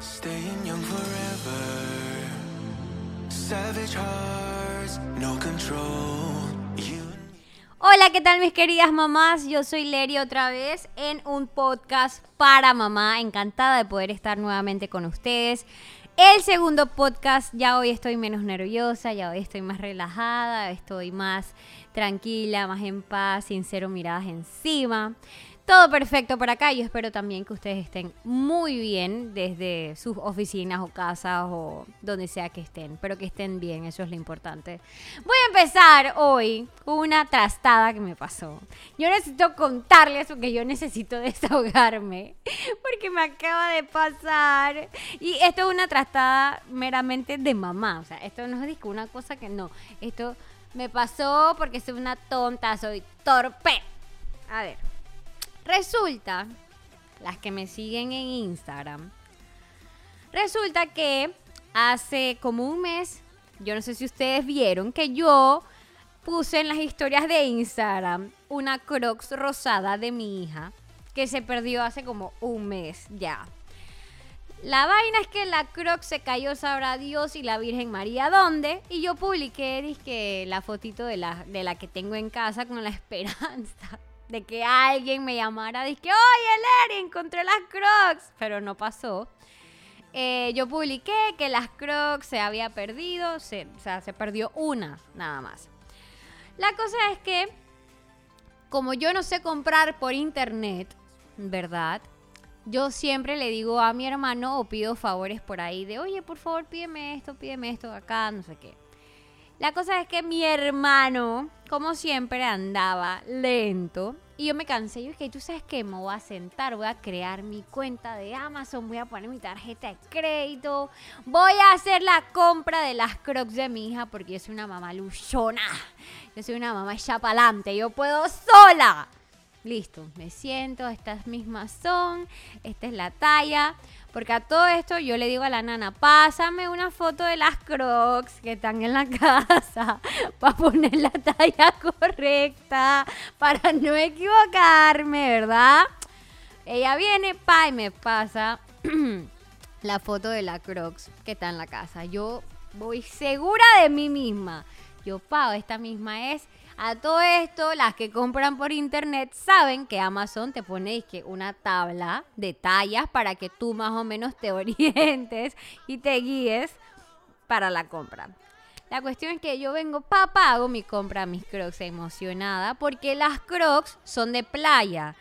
Staying young forever. Savage hearts, no control. Hola, ¿qué tal mis queridas mamás? Yo soy Leri otra vez en un podcast para mamá. Encantada de poder estar nuevamente con ustedes. El segundo podcast, ya hoy estoy menos nerviosa, ya hoy estoy más relajada, estoy más tranquila, más en paz, sin cero miradas encima. Todo perfecto por acá. Yo espero también que ustedes estén muy bien desde sus oficinas o casas o donde sea que estén. Pero que estén bien, eso es lo importante. Voy a empezar hoy una trastada que me pasó. Yo necesito contarles porque yo necesito desahogarme. Porque me acaba de pasar. Y esto es una trastada meramente de mamá. O sea, esto no es una cosa que no. Esto me pasó porque soy una tonta, soy torpe. A ver. Resulta, las que me siguen en Instagram, resulta que hace como un mes, yo no sé si ustedes vieron, que yo puse en las historias de Instagram una crocs rosada de mi hija que se perdió hace como un mes ya. La vaina es que la croc se cayó, sabrá Dios y la Virgen María dónde. Y yo publiqué dizque, la fotito de la, de la que tengo en casa con la esperanza de que alguien me llamara. Dije, oye, Leri, encontré las crocs. Pero no pasó. Eh, yo publiqué que las crocs se había perdido. Se, o sea, se perdió una, nada más. La cosa es que, como yo no sé comprar por internet, ¿verdad? Yo siempre le digo a mi hermano o pido favores por ahí de, oye, por favor, pídeme esto, pídeme esto acá, no sé qué. La cosa es que mi hermano, como siempre, andaba lento. Y yo me cansé. Yo dije, tú sabes qué, me voy a sentar, voy a crear mi cuenta de Amazon, voy a poner mi tarjeta de crédito, voy a hacer la compra de las crocs de mi hija porque yo soy una mamá luchona. Yo soy una mamá ya pa'lante, yo puedo sola. Listo, me siento, estas mismas son, esta es la talla. Porque a todo esto yo le digo a la nana, pásame una foto de las crocs que están en la casa para poner la talla correcta, para no equivocarme, ¿verdad? Ella viene, pa, y me pasa la foto de la crocs que está en la casa. Yo voy segura de mí misma. Yo, pa, esta misma es a todo esto, las que compran por internet saben que Amazon te pone que una tabla de tallas para que tú más o menos te orientes y te guíes para la compra. La cuestión es que yo vengo, papá, hago mi compra, mis crocs emocionada, porque las crocs son de playa.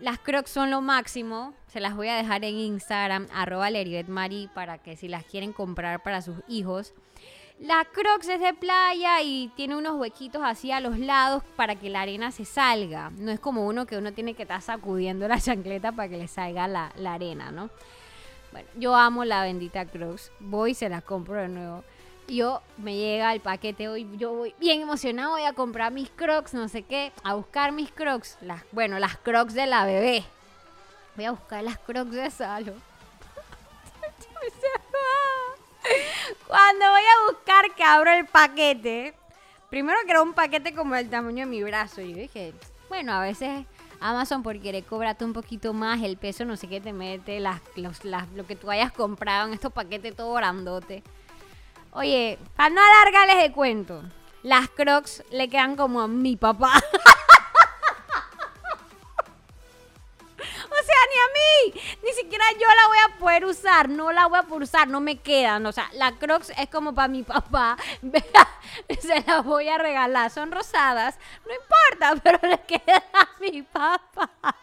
Las crocs son lo máximo. Se las voy a dejar en Instagram, arroba para que si las quieren comprar para sus hijos. La Crocs es de playa y tiene unos huequitos así a los lados para que la arena se salga. No es como uno que uno tiene que estar sacudiendo la chancleta para que le salga la, la arena, ¿no? Bueno, yo amo la bendita Crocs. Voy y se la compro de nuevo. Yo me llega el paquete hoy, yo voy bien emocionado, voy a comprar mis Crocs, no sé qué, a buscar mis Crocs. Las, bueno, las Crocs de la bebé. Voy a buscar las Crocs de Salo. Cuando voy a buscar que abro el paquete, primero que era un paquete como el tamaño de mi brazo. Yo dije, bueno, a veces Amazon por querer cobrarte un poquito más el peso, no sé qué te mete, lo que tú hayas comprado en estos paquetes todo grandote. Oye, para no alargarles el cuento, las crocs le quedan como a mi papá. siquiera yo la voy a poder usar. No la voy a poder usar. No me quedan. O sea, la Crocs es como para mi papá. Se la voy a regalar. Son rosadas. No importa, pero le quedan a mi papá.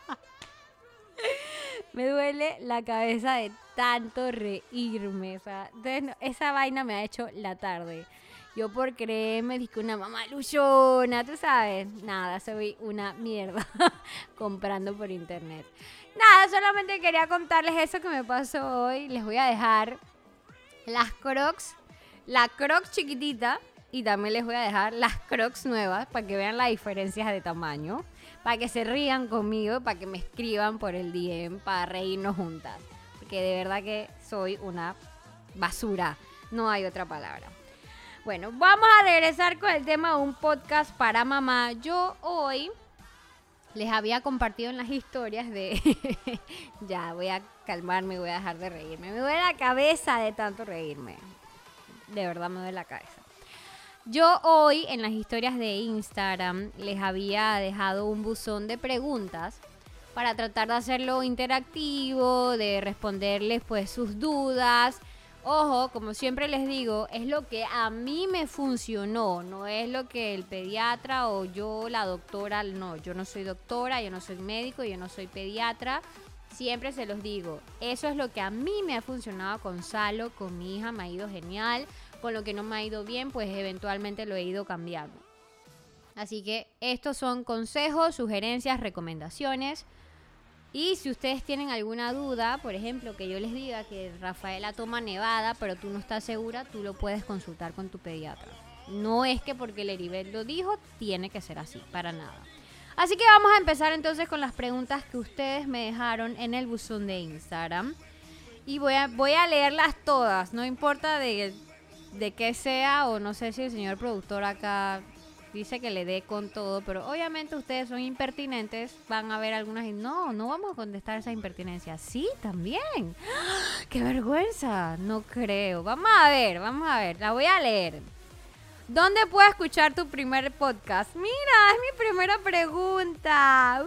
Me duele la cabeza de tanto reírme. O sea, esa vaina me ha hecho la tarde. Yo por creerme dije una mamá luchona, tú sabes. Nada, soy una mierda comprando por internet. Nada, solamente quería contarles eso que me pasó hoy. Les voy a dejar las crocs, la crocs chiquitita y también les voy a dejar las crocs nuevas para que vean las diferencias de tamaño, para que se rían conmigo, para que me escriban por el DM, para reírnos juntas. Porque de verdad que soy una basura, no hay otra palabra. Bueno, vamos a regresar con el tema de un podcast para mamá. Yo hoy les había compartido en las historias de... ya, voy a calmarme, voy a dejar de reírme. Me duele la cabeza de tanto reírme. De verdad me duele la cabeza. Yo hoy en las historias de Instagram les había dejado un buzón de preguntas para tratar de hacerlo interactivo, de responderles pues sus dudas. Ojo, como siempre les digo, es lo que a mí me funcionó, no es lo que el pediatra o yo, la doctora, no, yo no soy doctora, yo no soy médico, yo no soy pediatra. Siempre se los digo, eso es lo que a mí me ha funcionado con Salo, con mi hija, me ha ido genial con lo que no me ha ido bien, pues eventualmente lo he ido cambiando. Así que estos son consejos, sugerencias, recomendaciones. Y si ustedes tienen alguna duda, por ejemplo, que yo les diga que Rafaela toma nevada, pero tú no estás segura, tú lo puedes consultar con tu pediatra. No es que porque el Eribel lo dijo, tiene que ser así, para nada. Así que vamos a empezar entonces con las preguntas que ustedes me dejaron en el buzón de Instagram. Y voy a, voy a leerlas todas, no importa de de qué sea, o no sé si el señor productor acá dice que le dé con todo, pero obviamente ustedes son impertinentes, van a ver algunas y no, no vamos a contestar esa impertinencia. Sí, también. ¡Qué vergüenza! No creo. Vamos a ver, vamos a ver, la voy a leer. ¿Dónde puedo escuchar tu primer podcast? Mira, es mi primera pregunta.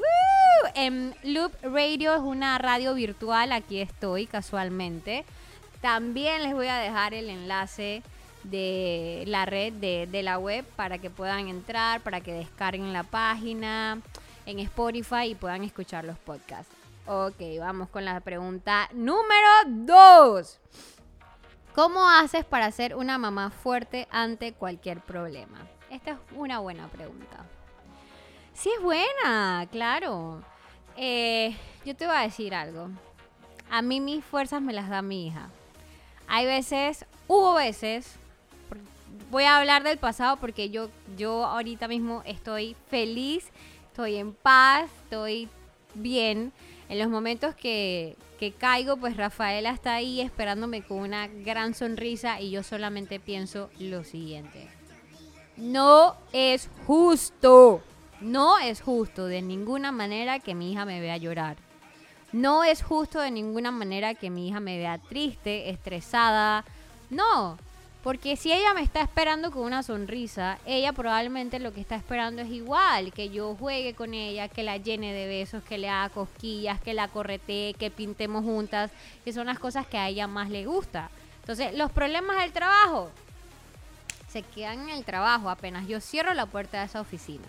En Loop Radio es una radio virtual, aquí estoy casualmente. También les voy a dejar el enlace de la red de, la web para que puedan entrar, para que descarguen la página en Spotify y puedan escuchar los podcasts. Ok, vamos con la pregunta número 2. ¿Cómo haces para ser una mamá fuerte ante cualquier problema? Esta es una buena pregunta. Sí es buena, claro. Eh, yo te voy a decir algo. A mí mis fuerzas me las da mi hija. Hay veces, hubo veces voy a hablar del pasado porque yo, yo ahorita mismo estoy feliz, estoy en paz, estoy bien. En los momentos que, que caigo, pues Rafaela está ahí esperándome con una gran sonrisa y yo solamente pienso lo siguiente. No es justo, no es justo de ninguna manera que mi hija me vea llorar. No es justo de ninguna manera que mi hija me vea triste, estresada. No, porque si ella me está esperando con una sonrisa, ella probablemente lo que está esperando es igual, que yo juegue con ella, que la llene de besos, que le haga cosquillas, que la corretee, que pintemos juntas, que son las cosas que a ella más le gusta. Entonces, los problemas del trabajo se quedan en el trabajo apenas yo cierro la puerta de esa oficina.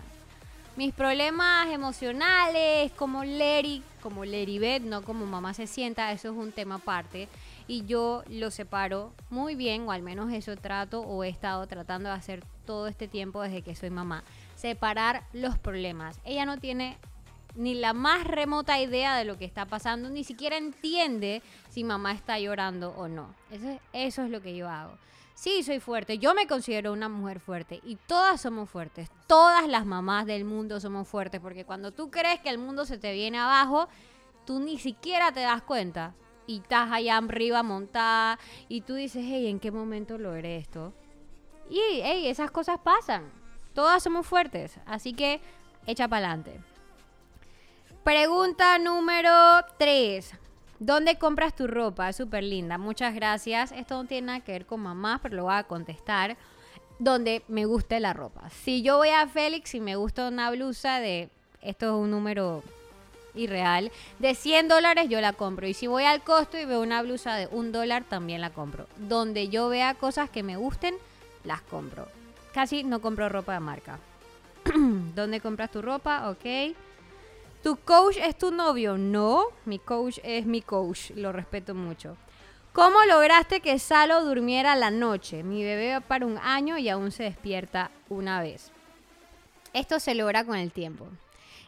Mis problemas emocionales, como Leri, como no como mamá se sienta, eso es un tema aparte y yo lo separo muy bien, o al menos eso trato o he estado tratando de hacer todo este tiempo desde que soy mamá. Separar los problemas. Ella no tiene ni la más remota idea de lo que está pasando, ni siquiera entiende si mamá está llorando o no. Eso, eso es lo que yo hago. Sí, soy fuerte, yo me considero una mujer fuerte y todas somos fuertes, todas las mamás del mundo somos fuertes, porque cuando tú crees que el mundo se te viene abajo, tú ni siquiera te das cuenta y estás allá arriba montada y tú dices, hey, ¿en qué momento logré esto? Y, hey, esas cosas pasan. Todas somos fuertes, así que echa para adelante. Pregunta número 3. ¿Dónde compras tu ropa? Es súper linda. Muchas gracias. Esto no tiene nada que ver con mamá, pero lo voy a contestar. Donde me guste la ropa. Si yo voy a Félix y me gusta una blusa de... Esto es un número real de 100 dólares yo la compro. Y si voy al costo y veo una blusa de un dólar, también la compro. Donde yo vea cosas que me gusten, las compro. Casi no compro ropa de marca. ¿Dónde compras tu ropa? Ok. ¿Tu coach es tu novio? No, mi coach es mi coach. Lo respeto mucho. ¿Cómo lograste que Salo durmiera la noche? Mi bebé va para un año y aún se despierta una vez. Esto se logra con el tiempo.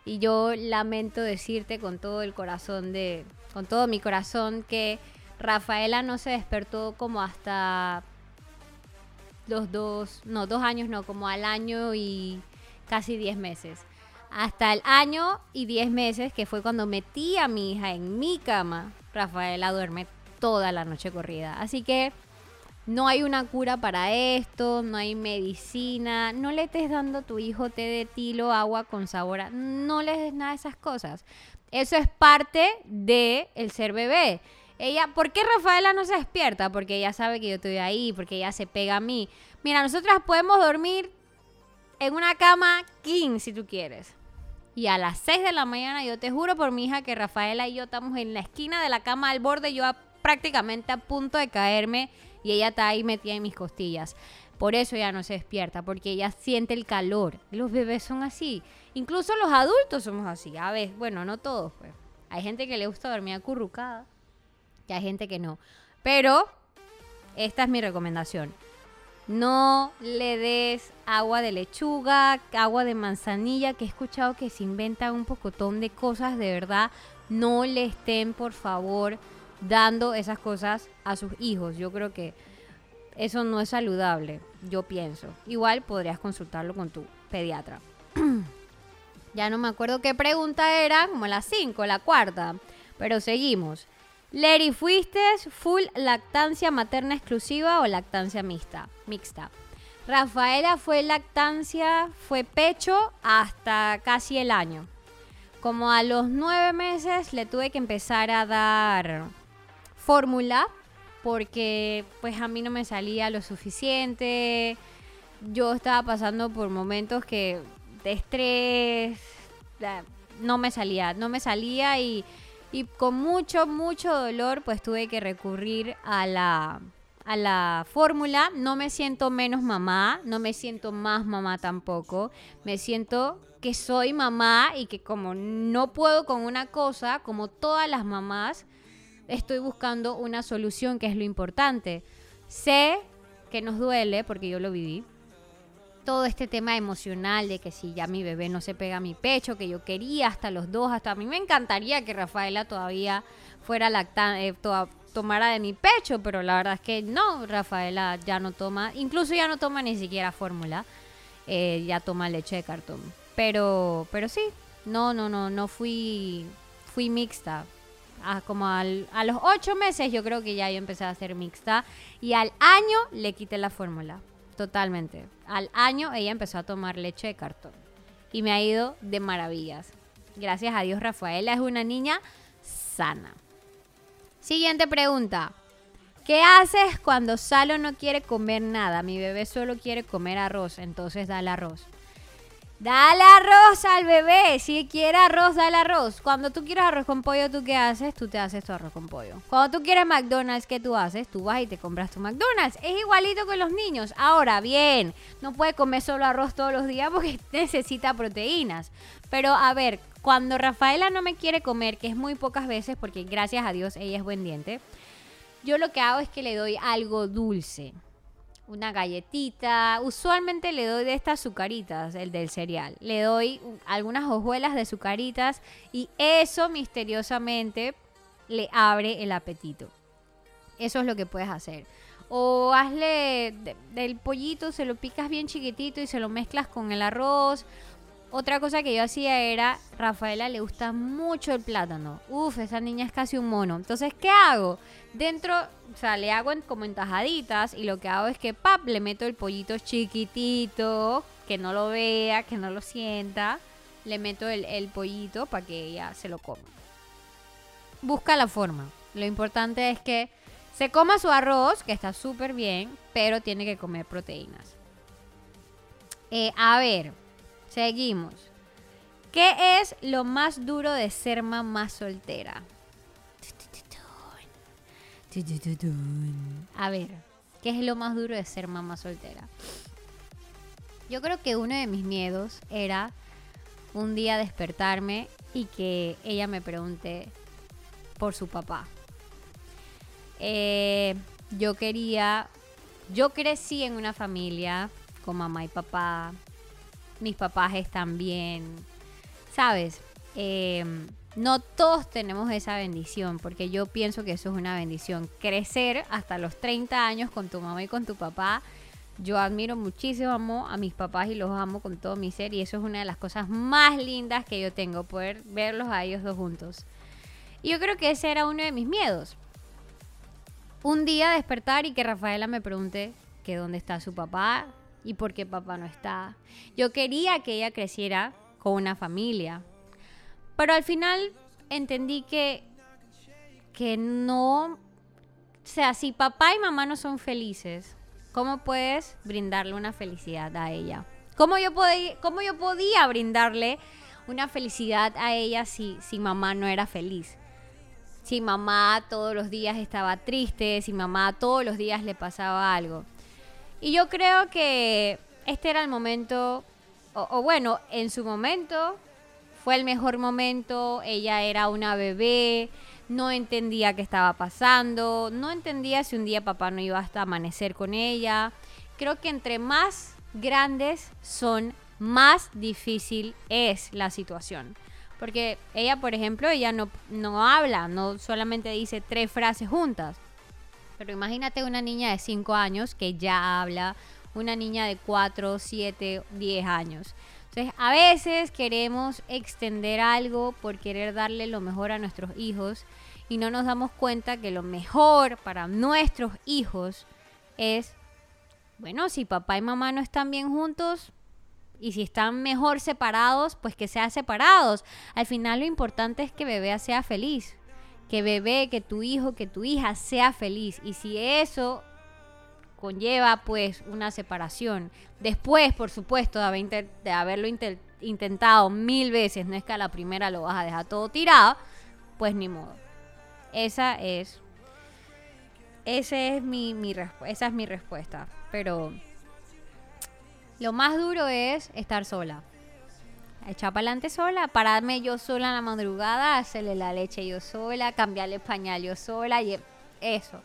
Y yo lamento decirte con todo el corazón de, con todo mi corazón que Rafaela no se despertó como hasta los dos, no, dos años no, como al año y casi diez meses. Hasta el año y diez meses, que fue cuando metí a mi hija en mi cama, Rafaela duerme toda la noche corrida. Así que no hay una cura para esto, no hay medicina, no le estés dando a tu hijo té de tilo, agua con sabor, no le des nada de esas cosas. Eso es parte de el ser bebé. Ella, ¿por qué Rafaela no se despierta? Porque ella sabe que yo estoy ahí, porque ella se pega a mí. Mira, nosotras podemos dormir en una cama king si tú quieres. Y a las 6 de la mañana yo te juro por mi hija que Rafaela y yo estamos en la esquina de la cama al borde, yo a- prácticamente a punto de caerme y ella está ahí metida en mis costillas. Por eso ella no se despierta, porque ella siente el calor. Los bebés son así. Incluso los adultos somos así. A ver, bueno, no todos, pues. Hay gente que le gusta dormir acurrucada y hay gente que no. Pero esta es mi recomendación. No le des agua de lechuga, agua de manzanilla, que he escuchado que se inventan un pocotón de cosas, de verdad. No le estén, por favor, dando esas cosas a sus hijos. Yo creo que eso no es saludable, yo pienso. Igual podrías consultarlo con tu pediatra. ya no me acuerdo qué pregunta era, como la 5, la cuarta. Pero seguimos. Leri, ¿fuiste full lactancia materna exclusiva o lactancia mixta? Mixta. Rafaela fue lactancia, fue pecho hasta casi el año. Como a los nueve meses le tuve que empezar a dar fórmula porque pues a mí no me salía lo suficiente. Yo estaba pasando por momentos que de estrés no me salía, no me salía y, y con mucho, mucho dolor pues tuve que recurrir a la, a la fórmula. No me siento menos mamá, no me siento más mamá tampoco. Me siento que soy mamá y que como no puedo con una cosa, como todas las mamás, estoy buscando una solución que es lo importante. Sé que nos duele porque yo lo viví. Todo este tema emocional de que si ya mi bebé no se pega a mi pecho, que yo quería hasta los dos, hasta a mí me encantaría que Rafaela todavía fuera lactante, tomara de mi pecho, pero la verdad es que no, Rafaela ya no toma, incluso ya no toma ni siquiera fórmula, eh, ya toma leche de cartón. Pero, pero sí, no, no, no, no fui, fui mixta. Como al- a los ocho meses yo creo que ya yo empecé a hacer mixta y al año le quité la fórmula, totalmente. Al año ella empezó a tomar leche de cartón y me ha ido de maravillas. Gracias a Dios Rafaela es una niña sana. Siguiente pregunta. ¿Qué haces cuando Salo no quiere comer nada? Mi bebé solo quiere comer arroz, entonces dale arroz. Dale arroz al bebé. Si quiere arroz, dale arroz. Cuando tú quieres arroz con pollo, ¿tú qué haces? Tú te haces tu arroz con pollo. Cuando tú quieres McDonald's, ¿qué tú haces? Tú vas y te compras tu McDonald's. Es igualito que los niños. Ahora, bien, no puede comer solo arroz todos los días porque necesita proteínas. Pero a ver, cuando Rafaela no me quiere comer, que es muy pocas veces, porque gracias a Dios ella es buen diente, yo lo que hago es que le doy algo dulce una galletita. Usualmente le doy de estas azucaritas, el del cereal. Le doy algunas hojuelas de azucaritas y eso misteriosamente le abre el apetito. Eso es lo que puedes hacer. O hazle de- del pollito, se lo picas bien chiquitito y se lo mezclas con el arroz. Otra cosa que yo hacía era, Rafaela le gusta mucho el plátano. Uf, esa niña es casi un mono. Entonces, ¿qué hago? Dentro, o sea, le hago en- como en tajaditas y lo que hago es que, pap, le meto el pollito chiquitito, que no lo vea, que no lo sienta. Le meto el, pollito para que ella se lo coma. Busca la forma. Lo importante es que se coma su arroz, que está súper bien, pero tiene que comer proteínas. Eh, a ver, seguimos. ¿Qué es lo más duro de ser mamá soltera? A ver, ¿qué es lo más duro de ser mamá soltera? Yo creo que uno de mis miedos era un día despertarme y que ella me pregunte por su papá. Eh, yo quería, yo crecí en una familia con mamá y papá, mis papás están bien, ¿sabes? Eh, no todos tenemos esa bendición, porque yo pienso que eso es una bendición. Crecer hasta los 30 años con tu mamá y con tu papá. Yo admiro muchísimo a mis papás y los amo con todo mi ser y eso es una de las cosas más lindas que yo tengo, poder verlos a ellos dos juntos. Y yo creo que ese era uno de mis miedos. un día despertar y que Rafaela me pregunte que dónde está su papá y por qué papá no está. Yo quería que ella creciera con una familia, pero al final entendí que, que no, o sea, si papá y mamá no son felices, ¿cómo puedes brindarle una felicidad a ella? ¿Cómo yo, podía, cómo yo podía brindarle una felicidad a ella si, si mamá no era feliz? Si mamá todos los días estaba triste, si mamá todos los días le pasaba algo. Y yo creo que este era el momento, o, o bueno, en su momento fue el mejor momento, ella era una bebé, no entendía qué estaba pasando, no entendía si un día papá no iba hasta amanecer con ella. Creo que entre más grandes son, más difícil es la situación. Porque ella, por ejemplo, ella no, no habla, no solamente dice tres frases juntas. Pero imagínate una niña de 5 años que ya habla, una niña de 4, 7, 10 años. Entonces, a veces queremos extender algo por querer darle lo mejor a nuestros hijos y no nos damos cuenta que lo mejor para nuestros hijos es, bueno, si papá y mamá no están bien juntos y si están mejor separados, pues que sean separados. Al final lo importante es que bebé sea feliz, que bebé, que tu hijo, que tu hija sea feliz. Y si eso conlleva pues una separación. Después, por supuesto, de, de haberlo intentado mil veces, no es que a la primera lo vas a dejar todo tirado, pues ni modo. Esa es. Es mi, mi esa es mi respuesta. Pero lo más duro es estar sola. Echar para adelante sola, pararme yo sola en la madrugada, hacerle la leche yo sola, cambiarle pañal yo sola y eso.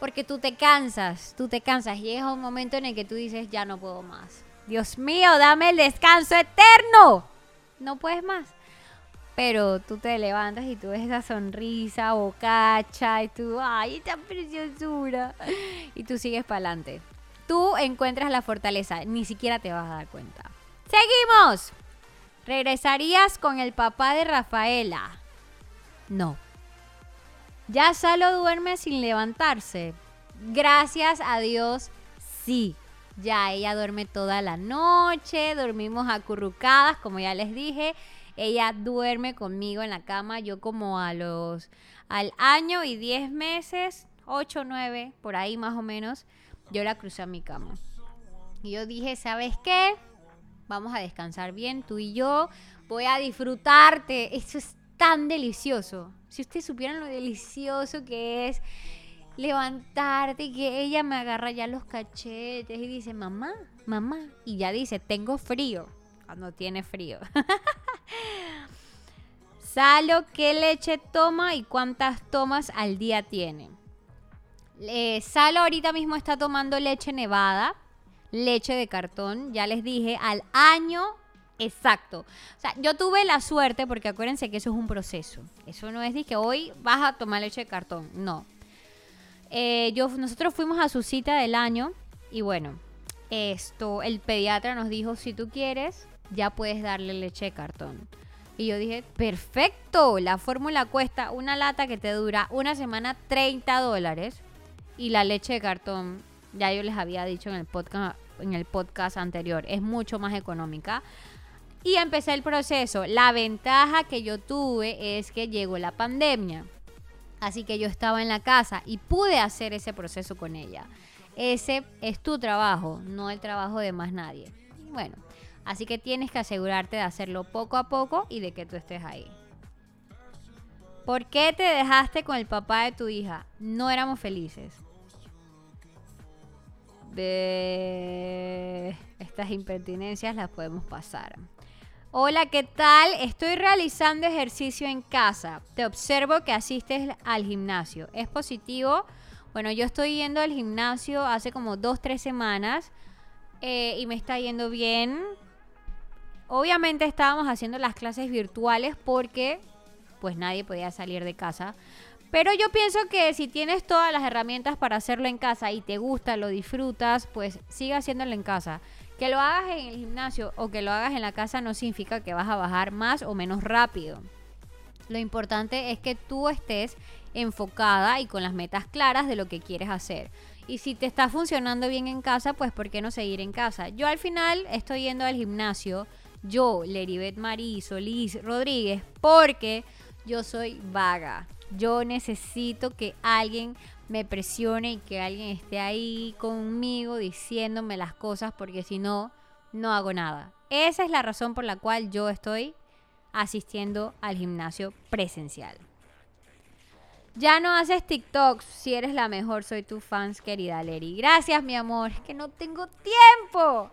Porque tú te cansas, tú te cansas. Llega un momento en el que tú dices, ya no puedo más. Dios mío, dame el descanso eterno. No puedes más. Pero tú te levantas y tú ves esa sonrisa, bocacha, y tú, ay, esta preciosura. Y tú sigues para adelante. Tú encuentras la fortaleza, ni siquiera te vas a dar cuenta. ¡Seguimos! ¿Regresarías con el papá de Rafaela? No. Ya Salo duerme sin levantarse. Gracias a Dios, sí. Ya ella duerme toda la noche, dormimos acurrucadas, como ya les dije. Ella duerme conmigo en la cama, yo como a los al año y 10 meses, 8, 9, por ahí más o menos, yo la crucé a mi cama. Y yo dije, ¿sabes qué? Vamos a descansar bien, tú y yo. Voy a disfrutarte. Esto es tan delicioso. Si ustedes supieran lo delicioso que es levantarte y que ella me agarra ya los cachetes y dice, mamá, mamá. Y ya dice, tengo frío. Cuando tiene frío. Salo, ¿qué leche toma y cuántas tomas al día tiene? Eh, Salo ahorita mismo está tomando leche nevada, leche de cartón, ya les dije, al año exacto. O sea, yo tuve la suerte, porque acuérdense que eso es un proceso. Eso no es que hoy vas a tomar leche de cartón, no. Eh, yo, nosotros fuimos a su cita del año y bueno, esto, el pediatra nos dijo, si tú quieres, ya puedes darle leche de cartón. Y yo dije, perfecto, la fórmula cuesta una lata que te dura una semana 30 dólares y la leche de cartón, ya yo les había dicho en el podcast, en el podcast anterior, es mucho más económica. Y empecé el proceso. La ventaja que yo tuve es que llegó la pandemia. Así que yo estaba en la casa y pude hacer ese proceso con ella. Ese es tu trabajo, no el trabajo de más nadie. Bueno, así que tienes que asegurarte de hacerlo poco a poco y de que tú estés ahí. ¿Por qué te dejaste con el papá de tu hija? No éramos felices de estas impertinencias las podemos pasar. Hola, ¿qué tal? Estoy realizando ejercicio en casa. Te observo que asistes al gimnasio. ¿Es positivo? Bueno, yo estoy yendo al gimnasio hace como dos, tres semanas eh, y me está yendo bien. Obviamente estábamos haciendo las clases virtuales porque pues nadie podía salir de casa. Pero yo pienso que si tienes todas las herramientas para hacerlo en casa y te gusta, lo disfrutas, pues sigue haciéndolo en casa. Que lo hagas en el gimnasio o que lo hagas en la casa no significa que vas a bajar más o menos rápido. Lo importante es que tú estés enfocada y con las metas claras de lo que quieres hacer. Y si te está funcionando bien en casa, pues ¿por qué no seguir en casa? Yo al final estoy yendo al gimnasio, yo, Leribet Marí Solís Rodríguez, porque yo soy vaga. Yo necesito que alguien me presione y que alguien esté ahí conmigo diciéndome las cosas porque si no, no hago nada. Esa es la razón por la cual yo estoy asistiendo al gimnasio presencial. Ya no haces TikToks. Si eres la mejor, soy tu fans, querida Leri. Gracias, mi amor. Es que no tengo tiempo.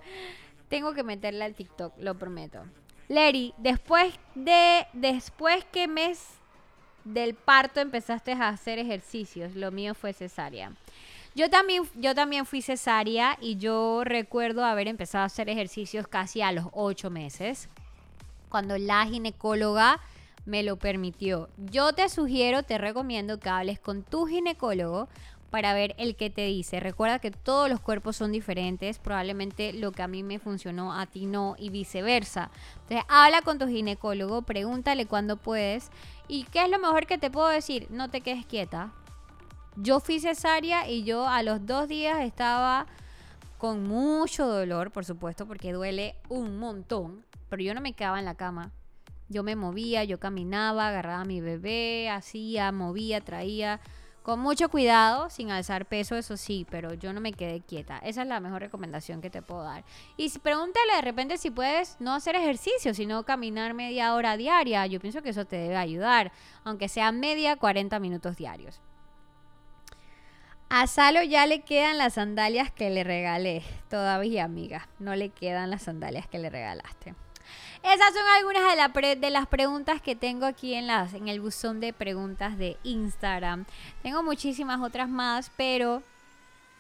Tengo que meterle al TikTok, lo prometo. Leri, después de. Después que mes del parto empezaste a hacer ejercicios. Lo mío fue cesárea. Yo también, yo también fui cesárea y yo recuerdo haber empezado a hacer ejercicios casi a los ocho meses. Cuando la ginecóloga me lo permitió. Yo te sugiero, te recomiendo que hables con tu ginecólogo para ver el que te dice. Recuerda que todos los cuerpos son diferentes, probablemente lo que a mí me funcionó a ti no y viceversa. Entonces, habla con tu ginecólogo, pregúntale cuándo puedes y qué es lo mejor que te puedo decir, no te quedes quieta. Yo fui cesárea y yo a los dos días estaba con mucho dolor, por supuesto, porque duele un montón, pero yo no me quedaba en la cama. Yo me movía, yo caminaba, agarraba a mi bebé, hacía, movía, traía con mucho cuidado, sin alzar peso, eso sí, pero yo no me quedé quieta. Esa es la mejor recomendación que te puedo dar. Y pregúntale de repente si puedes no hacer ejercicio, sino caminar media hora diaria. Yo pienso que eso te debe ayudar, aunque sea media 40 minutos diarios. A Salo ya le quedan las sandalias que le regalé. Todavía, amiga, no le quedan las sandalias que le regalaste. Esas son algunas de, las preguntas que tengo aquí en, el buzón de preguntas de Instagram. Tengo muchísimas otras más, pero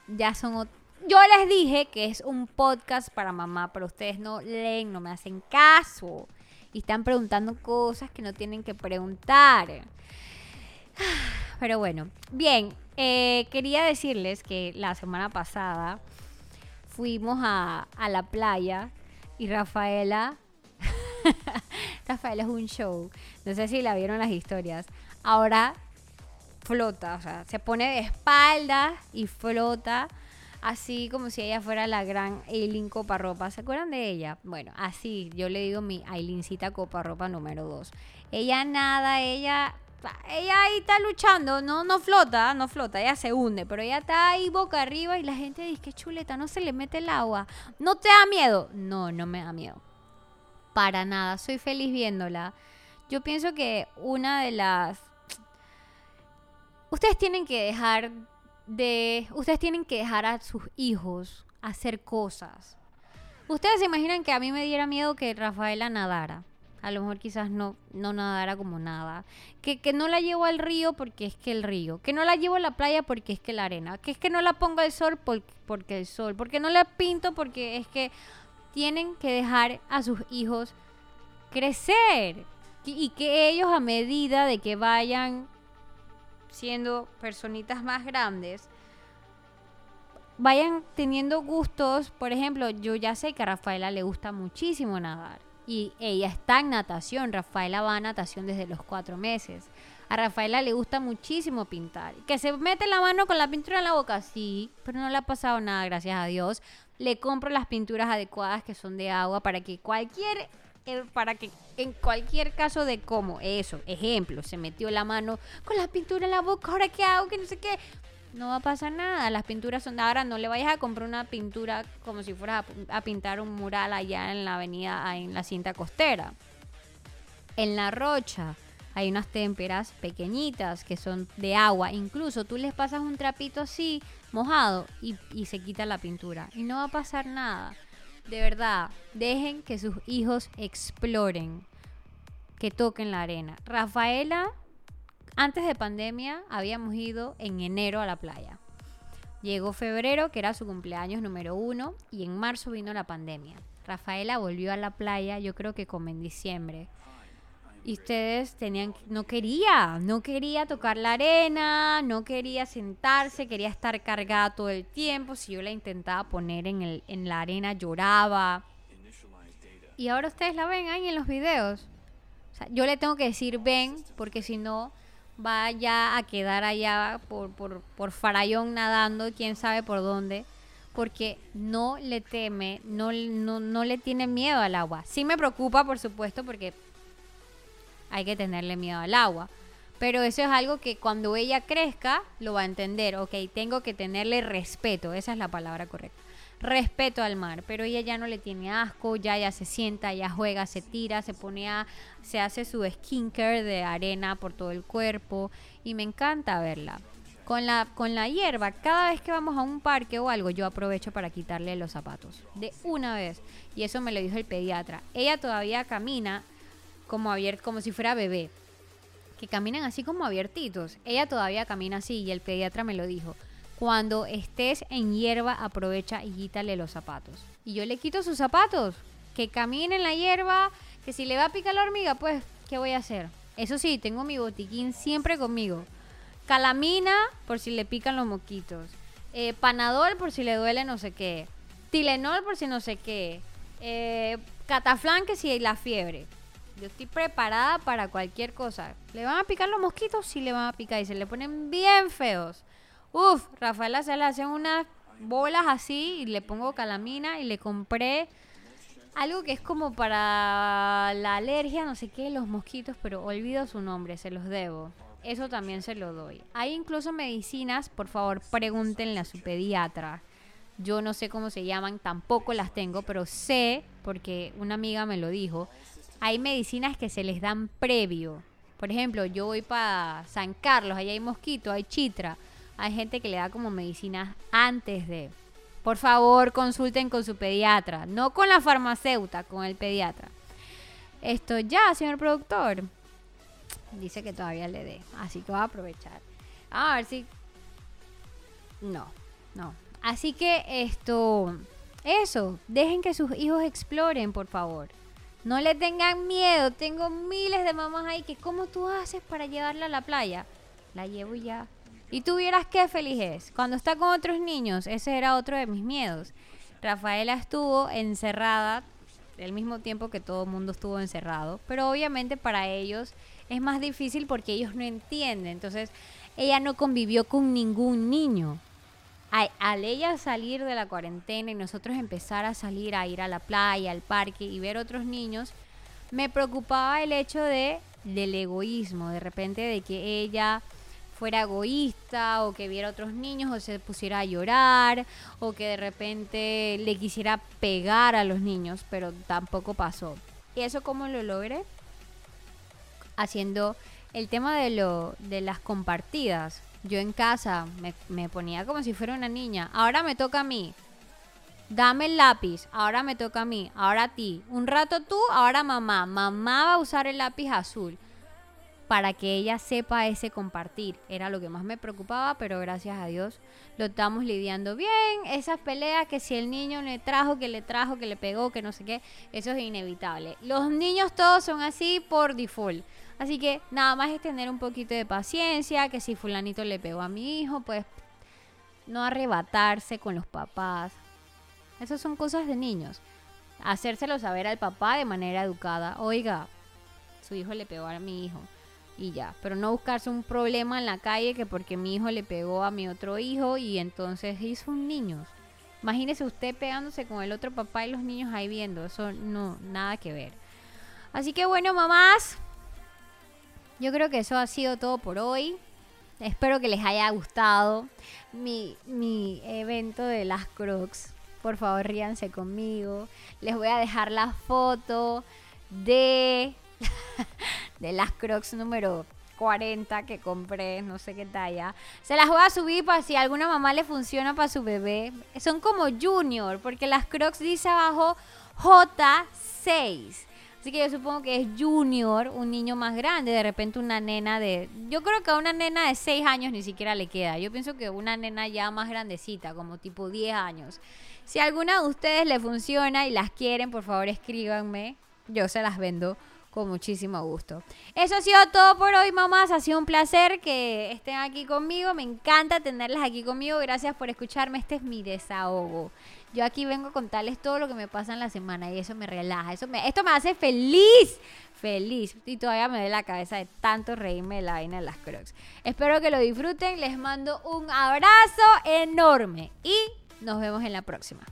ya son... Yo les dije que es un podcast para mamá, pero ustedes no leen, no me hacen caso. Y están preguntando cosas que no tienen que preguntar. Pero bueno, bien, eh, quería decirles que la semana pasada fuimos a la playa y Rafaela Rafael es un show. No sé si la vieron las historias. Ahora flota, o sea, se pone de espalda y flota así como si ella fuera la gran Aileen Coparropa. ¿Se acuerdan de ella? Bueno, así yo le digo mi Ailincita Coparropa número 2. Ella nada, ella ella ahí está luchando, no no flota, no flota, ella se hunde, pero ella está ahí boca arriba y la gente dice que chuleta, no se le mete el agua. ¿No te da miedo? No, no me da miedo para nada. Soy feliz viéndola. Yo pienso que una de las... Ustedes tienen que dejar de... Ustedes tienen que dejar a sus hijos hacer cosas. Ustedes se imaginan que a mí me diera miedo que Rafaela nadara. A lo mejor quizás no, no nadara como nada. Que, que no la llevo al río porque es que el río. Que no la llevo a la playa porque es que la arena. Que es que no la pongo al sol porque, porque el sol. Porque no la pinto porque es que tienen que dejar a sus hijos crecer y que ellos a medida de que vayan siendo personitas más grandes, vayan teniendo gustos. Por ejemplo, yo ya sé que a Rafaela le gusta muchísimo nadar y ella está en natación. Rafaela va a natación desde los cuatro meses. A Rafaela le gusta muchísimo pintar. Que se mete la mano con la pintura en la boca, sí, pero no le ha pasado nada, gracias a Dios. Le compro las pinturas adecuadas que son de agua para que cualquier eh, para que en cualquier caso de cómo, eso, ejemplo, se metió la mano con la pintura en la boca, ahora qué hago, que no sé qué, no va a pasar nada. Las pinturas son de ahora, no le vayas a comprar una pintura como si fueras a, a, pintar un mural allá en la avenida, en la cinta costera. En la rocha, hay unas témperas pequeñitas que son de agua. Incluso tú les pasas un trapito así, mojado, y, y, se quita la pintura. Y no va a pasar nada. De verdad, dejen que sus hijos exploren, que toquen la arena. Rafaela, antes de pandemia, habíamos ido en enero a la playa. Llegó febrero, que era su cumpleaños número uno, y en marzo vino la pandemia. Rafaela volvió a la playa, yo creo que como en diciembre y ustedes tenían, no quería, no quería tocar la arena, no quería sentarse, quería estar cargada todo el tiempo. Si yo la intentaba poner en, el, en la arena, lloraba. Y ahora ustedes la ven ahí en los videos. O sea, yo le tengo que decir ven, porque si no, vaya a quedar allá por, por, por Farallón nadando, quién sabe por dónde, porque no le teme, no, no, no le tiene miedo al agua. Sí me preocupa, por supuesto, porque hay que tenerle miedo al agua. Pero eso es algo que cuando ella crezca lo va a entender. Ok, tengo que tenerle respeto, esa es la palabra correcta. Respeto al mar, pero ella ya no le tiene asco, ya ya se sienta, ya juega, se tira, se pone a, se hace su skincare de arena por todo el cuerpo y me encanta verla. Con la, con la hierba, cada vez que vamos a un parque o algo, yo aprovecho para quitarle los zapatos. De una vez. Y eso me lo dijo el pediatra. Ella todavía camina como como si fuera bebé. Que caminan así como abiertitos. Ella todavía camina así y el pediatra me lo dijo. Cuando estés en hierba, aprovecha y quítale los zapatos. Y yo le quito sus zapatos. Que camine en la hierba. Que si le va a picar la hormiga, pues, ¿qué voy a hacer? Eso sí, tengo mi botiquín siempre conmigo. Calamina por si le pican los moquitos. Eh, panadol por si le duele no sé qué. Tilenol por si no sé qué. Eh, que si hay la fiebre. Yo estoy preparada para cualquier cosa. ¿Le van a picar los mosquitos? Sí le van a picar y se le ponen bien feos. Uf, Rafaela se le hacen unas bolas así y le pongo calamina y le compré algo que es como para la alergia, no sé qué, los mosquitos, pero olvido su nombre, se los debo. Eso también se lo doy. Hay incluso medicinas, por favor, pregúntenle a su pediatra. Yo no sé cómo se llaman, tampoco las tengo, pero sé, porque una amiga me lo dijo, hay medicinas que se les dan previo. Por ejemplo, yo voy para San Carlos, allá hay mosquito, hay chitra. Hay gente que le da como medicinas antes de. Por favor, consulten con su pediatra, no con la farmacéutica, con el pediatra. Esto ya, señor productor. Dice que todavía le dé, así que va a aprovechar. A ver si... No, no. Así que esto... Eso, dejen que sus hijos exploren, por favor. No le tengan miedo. Tengo miles de mamás ahí que, ¿cómo tú haces para llevarla a la playa? La llevo ya. Y tú vieras qué feliz es. Cuando está con otros niños, ese era otro de mis miedos. Rafaela estuvo encerrada el mismo tiempo que todo el mundo estuvo encerrado, pero obviamente para ellos es más difícil porque ellos no entienden. Entonces, ella no convivió con ningún niño. Al, ella salir de la cuarentena y nosotros empezar a salir a ir a la playa, al parque y ver otros niños, me preocupaba el hecho de del egoísmo, de repente de que ella fuera egoísta o que viera otros niños o se pusiera a llorar o que de repente le quisiera pegar a los niños, pero tampoco pasó. ¿Y eso cómo lo logré? Haciendo el tema de, lo, de las compartidas. Yo en casa me, ponía como si fuera una niña. Ahora me toca a mí. Dame el lápiz, ahora me toca a mí, ahora a ti. Un rato tú, ahora mamá. Mamá va a usar el lápiz azul para que ella sepa ese compartir. Era lo que más me preocupaba, pero gracias a Dios lo estamos lidiando bien. Esas peleas que si el niño le trajo, que le trajo, que le pegó, que no sé qué, eso es inevitable. Los niños todos son así por default. Así que nada más es tener un poquito de paciencia, que si fulanito le pegó a mi hijo, pues no arrebatarse con los papás. Esas son cosas de niños. Hacérselo saber al papá de manera educada. Oiga, su hijo le pegó a mi hijo y ya. Pero no buscarse un problema en la calle que porque mi hijo le pegó a mi otro hijo y entonces hizo un niño. Imagínese usted pegándose con el otro papá y los niños ahí viendo. Eso no, nada que ver. Así que bueno, mamás. Yo creo que eso ha sido todo por hoy. Espero que les haya gustado mi, mi evento de las Crocs. Por favor, ríanse conmigo. Les voy a dejar la foto de de las Crocs número 40 que compré, no sé qué talla. Se las voy a subir para si alguna mamá le funciona para su bebé. Son como junior, porque las Crocs dice abajo J6. Así que yo supongo que es junior, un niño más grande, de repente una nena de... Yo creo que a una nena de 6 años ni siquiera le queda. Yo pienso que una nena ya más grandecita, como tipo 10 años. Si alguna de ustedes le funciona y las quieren, por favor escríbanme. Yo se las vendo con muchísimo gusto. Eso ha sido todo por hoy, mamás. Ha sido un placer que estén aquí conmigo. Me encanta tenerlas aquí conmigo. Gracias por escucharme. Este es mi desahogo. Yo aquí vengo a contarles todo lo que me pasa en la semana y eso me relaja, eso me, esto me hace feliz, feliz. Y todavía me duele la cabeza de tanto reírme de la vaina de las crocs. Espero que lo disfruten, les mando un abrazo enorme y nos vemos en la próxima.